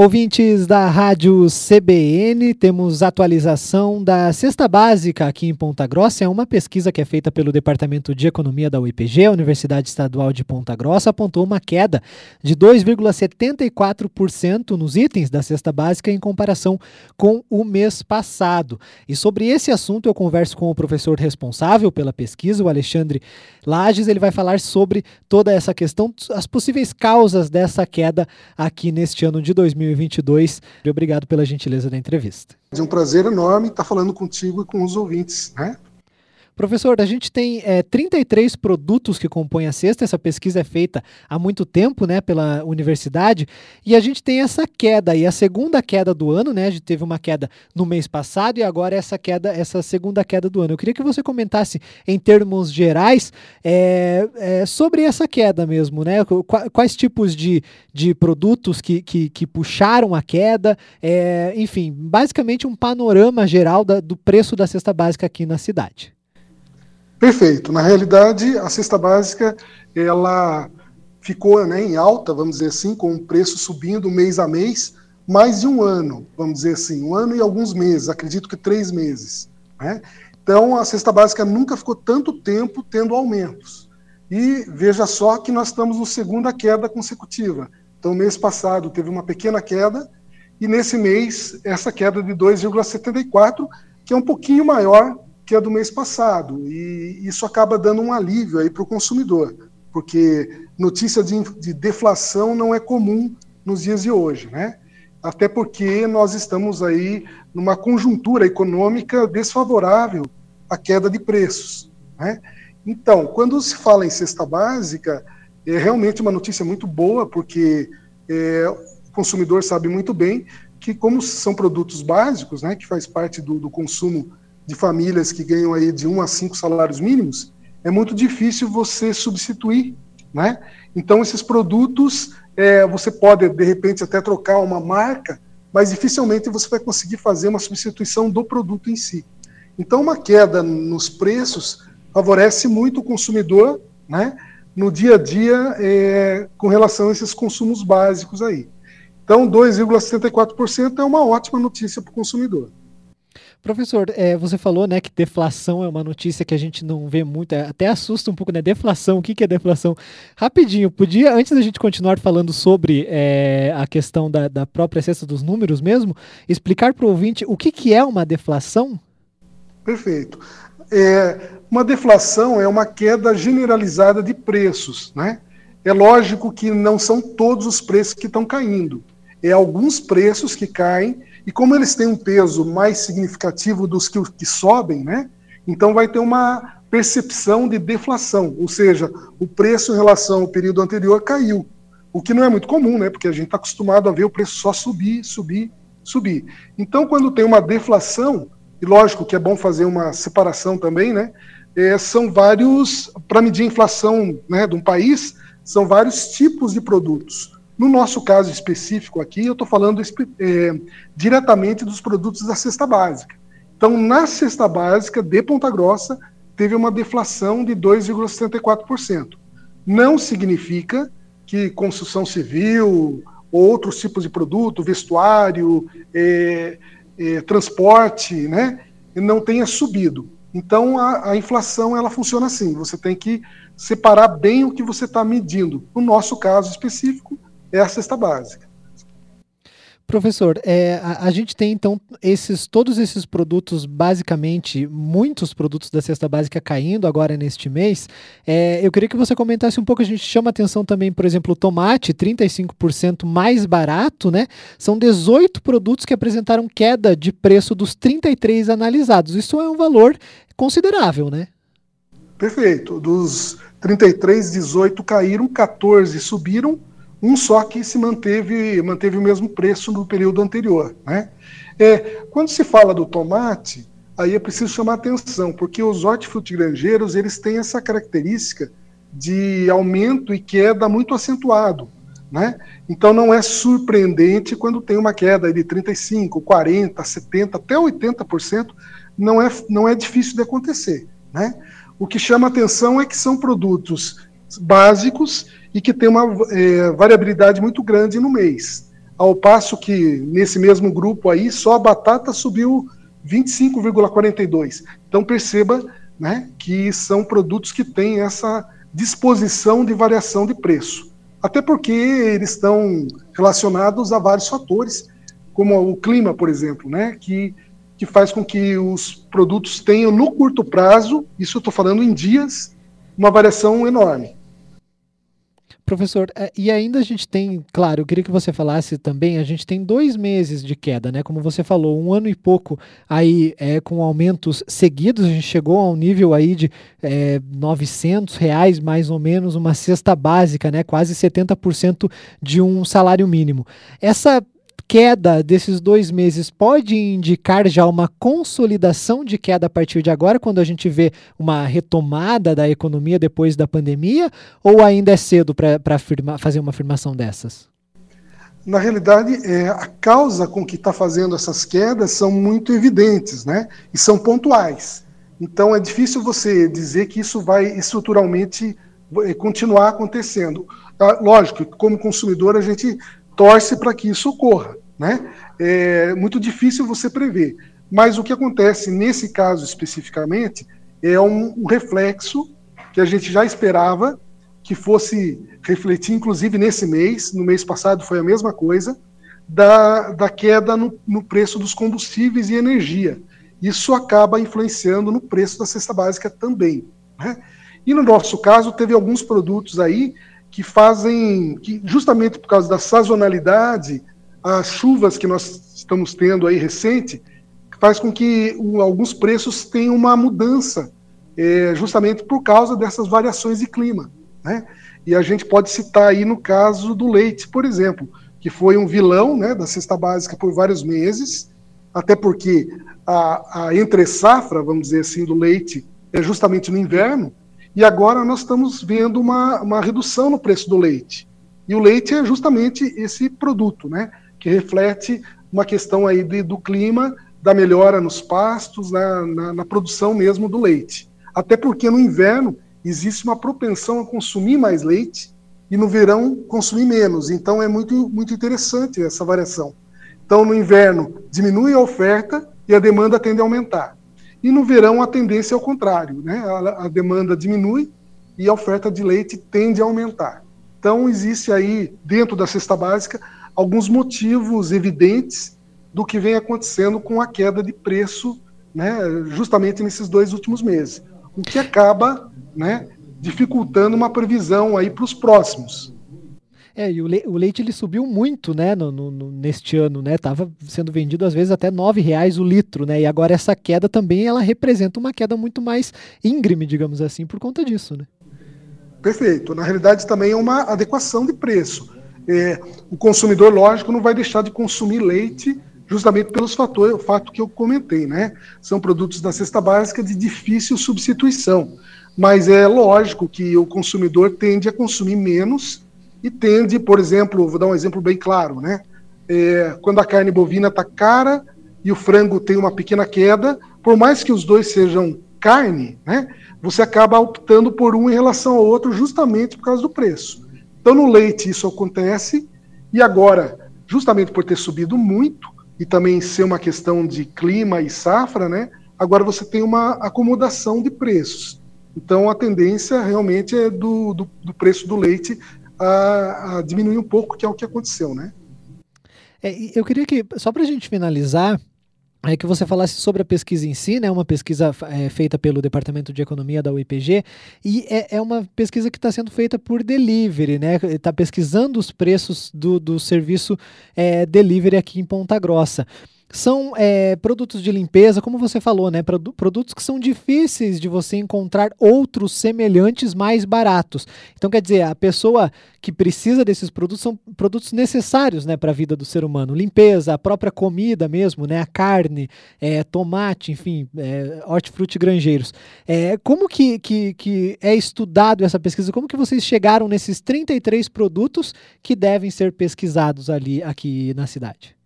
Ouvintes da Rádio CBN, temos atualização da cesta básica aqui em Ponta Grossa. É uma pesquisa que é feita pelo Departamento de Economia da UIPG, a Universidade Estadual de Ponta Grossa, apontou uma queda de 2,74% nos itens da cesta básica em comparação com o mês passado. E sobre esse assunto eu converso com o professor responsável pela pesquisa, o Alexandre Lages. Ele vai falar sobre toda essa questão, as possíveis causas dessa queda aqui neste ano de 2020. 2022. Obrigado pela gentileza da entrevista. É um prazer enorme estar falando contigo e com os ouvintes, né? Professor, a gente tem é, 33 produtos que compõem a cesta, essa pesquisa é feita há muito tempo né, pela universidade, e a gente tem essa queda, e a segunda queda do ano, né? A gente teve uma queda no mês passado e agora essa queda, essa segunda queda do ano. Eu queria que você comentasse em termos gerais é, é, sobre essa queda mesmo, né? Quais tipos de, de produtos que, que, que puxaram a queda, é, enfim, basicamente um panorama geral da, do preço da cesta básica aqui na cidade. Perfeito. Na realidade, a cesta básica ela ficou né, em alta, vamos dizer assim, com o preço subindo mês a mês, mais de um ano, vamos dizer assim, um ano e alguns meses, acredito que três meses. Né? Então, a cesta básica nunca ficou tanto tempo tendo aumentos. E veja só que nós estamos na segunda queda consecutiva. Então, mês passado teve uma pequena queda, e nesse mês, essa queda de 2,74, que é um pouquinho maior que é do mês passado. E isso acaba dando um alívio aí para o consumidor, porque notícia de, de, deflação não é comum nos dias de hoje, né? Até porque nós estamos aí numa conjuntura econômica desfavorável à queda de preços, né? Então, quando se fala em cesta básica, é realmente uma notícia muito boa, porque é, o consumidor sabe muito bem que, como são produtos básicos, né, que faz parte do, do consumo de famílias que ganham aí de um a cinco salários mínimos, é muito difícil você substituir, né? Então esses produtos é, você pode de repente até trocar uma marca, mas dificilmente você vai conseguir fazer uma substituição do produto em si. Então uma queda nos preços favorece muito o consumidor, né? No dia a dia é, com relação a esses consumos básicos aí. Então 2,74% é uma ótima notícia para o consumidor. Professor, é, você falou né, que deflação é uma notícia que a gente não vê muito, é, até assusta um pouco, né? Deflação, o que, que é deflação? Rapidinho, podia, antes da gente continuar falando sobre é, a questão da, da própria cesta dos números mesmo, explicar para o ouvinte o que, que é uma deflação? Perfeito. É, uma deflação é uma queda generalizada de preços, né? É lógico que não são todos os preços que estão caindo. É alguns preços que caem e como eles têm um peso mais significativo dos que, que sobem, né? Então vai ter uma percepção de deflação, ou seja, o preço em relação ao período anterior caiu, o que não é muito comum, né? Porque a gente está acostumado a ver o preço só subir, subir, subir. Então, quando tem uma deflação, e lógico que é bom fazer uma separação também, né? É, são vários, para medir a inflação né, de um país, são vários tipos de produtos. No nosso caso específico aqui, eu estou falando é, diretamente dos produtos da cesta básica. Então, na cesta básica de Ponta Grossa, teve uma deflação de 2,74%. Não significa que construção civil, outros tipos de produto, vestuário, é, é, transporte, né, não tenha subido. Então, a, a, inflação ela funciona assim: você tem que separar bem o que você está medindo. No nosso caso específico, é a cesta básica. Professor, é, a, a, gente tem então esses todos esses produtos, basicamente, muitos produtos da cesta básica caindo agora neste mês. É, eu queria que você comentasse um pouco, a gente chama atenção também, por exemplo, o tomate, 35% mais barato, né? São 18 produtos que apresentaram queda de preço dos 33 analisados. Isso é um valor considerável, né? Perfeito. Dos 33, 18 caíram, 14 subiram um só que se manteve, manteve o mesmo preço no período anterior. Né? É, quando se fala do tomate, aí é preciso chamar atenção, porque os hortifrutigranjeiros eles têm essa característica de aumento e queda muito acentuado. Né? Então não é surpreendente quando tem uma queda de 35%, 40%, 70%, até 80%, não é, não é difícil de acontecer. Né? O que chama atenção é que são produtos básicos e que tem uma é, variabilidade muito grande no mês. ao passo que nesse mesmo grupo aí só a batata subiu 25,42. Então perceba né, que são produtos que têm essa disposição de variação de preço. Até porque eles estão relacionados a vários fatores, como o clima, por exemplo, né, que, que faz com que os produtos tenham no curto prazo, isso eu estou falando em dias, uma variação enorme. Professor, é, e ainda a gente tem, claro, eu queria que você falasse também, a gente tem dois meses de queda, né? Como você falou, um ano e pouco aí é, com aumentos seguidos, a gente chegou a um nível aí de é, 900 reais, mais ou menos, uma cesta básica, né? Quase 70% de um salário mínimo. Essa queda desses dois meses pode indicar já uma consolidação de queda a partir de agora, quando a gente vê uma retomada da economia depois da pandemia? Ou ainda é cedo para fazer uma afirmação dessas? Na realidade, é, a causa com que está fazendo essas quedas são muito evidentes, né? E são pontuais. Então é difícil você dizer que isso vai estruturalmente é, continuar acontecendo. Ah, lógico, como consumidor, a gente torce para que isso ocorra. Né? É muito difícil você prever. Mas o que acontece nesse caso especificamente é um, um reflexo que a gente já esperava que fosse refletir, inclusive nesse mês, no mês passado foi a mesma coisa, da, da queda no, no preço dos combustíveis e energia. Isso acaba influenciando no preço da cesta básica também. Né? E no nosso caso, teve alguns produtos aí que fazem, que justamente por causa da sazonalidade, as chuvas que nós estamos tendo aí recente, faz com que o, alguns preços tenham uma mudança, é, justamente por causa dessas variações de clima. Né? E a gente pode citar aí no caso do leite, por exemplo, que foi um vilão né, da cesta básica por vários meses, até porque a, a entre-safra, vamos dizer assim, do leite é justamente no inverno, e agora nós estamos vendo uma, uma redução no preço do leite. E o leite é justamente esse produto, né? Que reflete uma questão aí de, do clima, da melhora nos pastos, na, na, na produção mesmo do leite. Até porque no inverno existe uma propensão a consumir mais leite e no verão consumir menos. Então é muito, muito interessante essa variação. Então no inverno diminui a oferta e a demanda tende a aumentar. E no verão a tendência é o contrário, né? A, a, demanda diminui e a oferta de leite tende a aumentar. Então existe aí dentro da cesta básica alguns motivos evidentes do que vem acontecendo com a queda de preço, né? Justamente nesses dois últimos meses, o que acaba, né? Dificultando uma previsão aí para os próximos. É, e o, le o leite ele subiu muito, né, no, no, neste ano, né, tava sendo vendido às vezes até nove reais o litro, né, e agora essa queda também ela representa uma queda muito mais íngreme, digamos assim, por conta disso, né. Perfeito. Na realidade também é uma adequação de preço. É, o consumidor, lógico, não vai deixar de consumir leite justamente pelos fatores, o fato que eu comentei, né? São produtos da cesta básica de difícil substituição. Mas é lógico que o consumidor tende a consumir menos e tende, por exemplo, vou dar um exemplo bem claro, né? É, quando a carne bovina está cara e o frango tem uma pequena queda, por mais que os dois sejam carne, né? Você acaba optando por um em relação ao outro justamente por causa do preço. Então no leite isso acontece e agora, justamente por ter subido muito e também ser uma questão de clima e safra, né? Agora você tem uma acomodação de preços. Então a tendência realmente é do, do, do preço do leite a, a diminuir um pouco, que é o que aconteceu, né? É, eu queria que, só para a gente finalizar, é que você falasse sobre a pesquisa em si, né? Uma pesquisa é, feita pelo Departamento de Economia da UIPG e é, é uma pesquisa que está sendo feita por delivery, né? Está pesquisando os preços do, do serviço é, delivery aqui em Ponta Grossa são é, produtos de limpeza, como você falou, né? Produtos que são difíceis de você encontrar outros semelhantes mais baratos. Então, quer dizer, a pessoa que precisa desses produtos são produtos necessários né, para a vida do ser humano. Limpeza, a própria comida mesmo, né? A carne, é, tomate, enfim, é, hortifruti granjeiros. É, como que, que, que é estudado essa pesquisa? Como que vocês chegaram nesses 33 produtos que devem ser pesquisados ali aqui na cidade?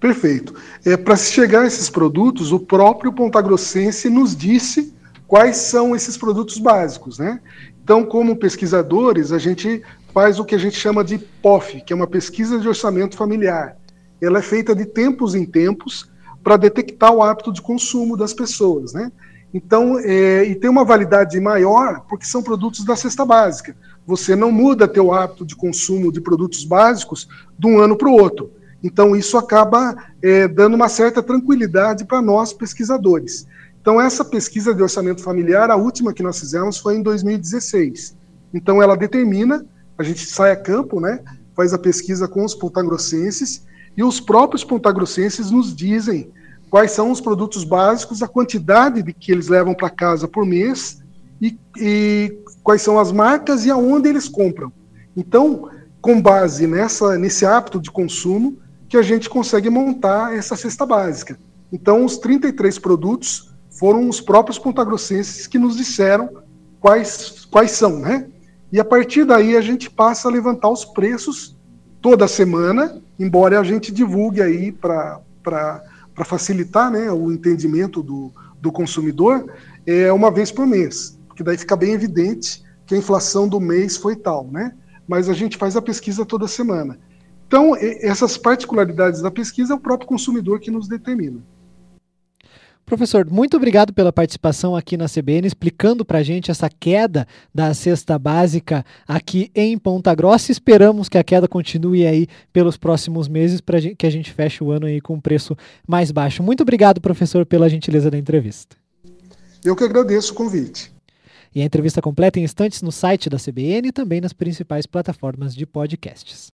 Perfeito. É, Para se chegar a esses produtos, o próprio Pontagrossense nos disse quais são esses produtos básicos, né? Então, como pesquisadores, a gente faz o que a gente chama de POF, que é uma pesquisa de orçamento familiar. Ela é feita de tempos em tempos para detectar o hábito de consumo das pessoas, né? Então, é, e tem uma validade maior porque são produtos da cesta básica. Você não muda teu hábito de consumo de produtos básicos de um ano para o outro. Então, isso acaba é, dando uma certa tranquilidade para nós pesquisadores. Então, essa pesquisa de orçamento familiar, a última que nós fizemos foi em 2016. Então, ela determina, a gente sai a campo, né, faz a pesquisa com os pontagrossenses, e os próprios pontagrossenses nos dizem quais são os produtos básicos, a quantidade de que eles levam para casa por mês e, e, quais são as marcas e aonde eles compram. Então, com base nessa, nesse hábito de consumo, que a gente consegue montar essa cesta básica. Então, os 33 produtos foram os próprios pontagrossenses que nos disseram quais, quais são, né? E a partir daí a gente passa a levantar os preços toda semana, embora a gente divulgue aí para facilitar né, o entendimento do, do consumidor, é uma vez por mês, porque daí fica bem evidente que a inflação do mês foi tal, né? Mas a gente faz a pesquisa toda semana. Então, essas particularidades da pesquisa é o próprio consumidor que nos determina. Professor, muito obrigado pela participação aqui na CBN, explicando para a gente essa queda da cesta básica aqui em Ponta Grossa. Esperamos que a queda continue aí pelos próximos meses para que a gente feche o ano aí com um preço mais baixo. Muito obrigado, professor, pela gentileza da entrevista. Eu que agradeço o convite. E a entrevista completa em instantes no site da CBN e também nas principais plataformas de podcasts.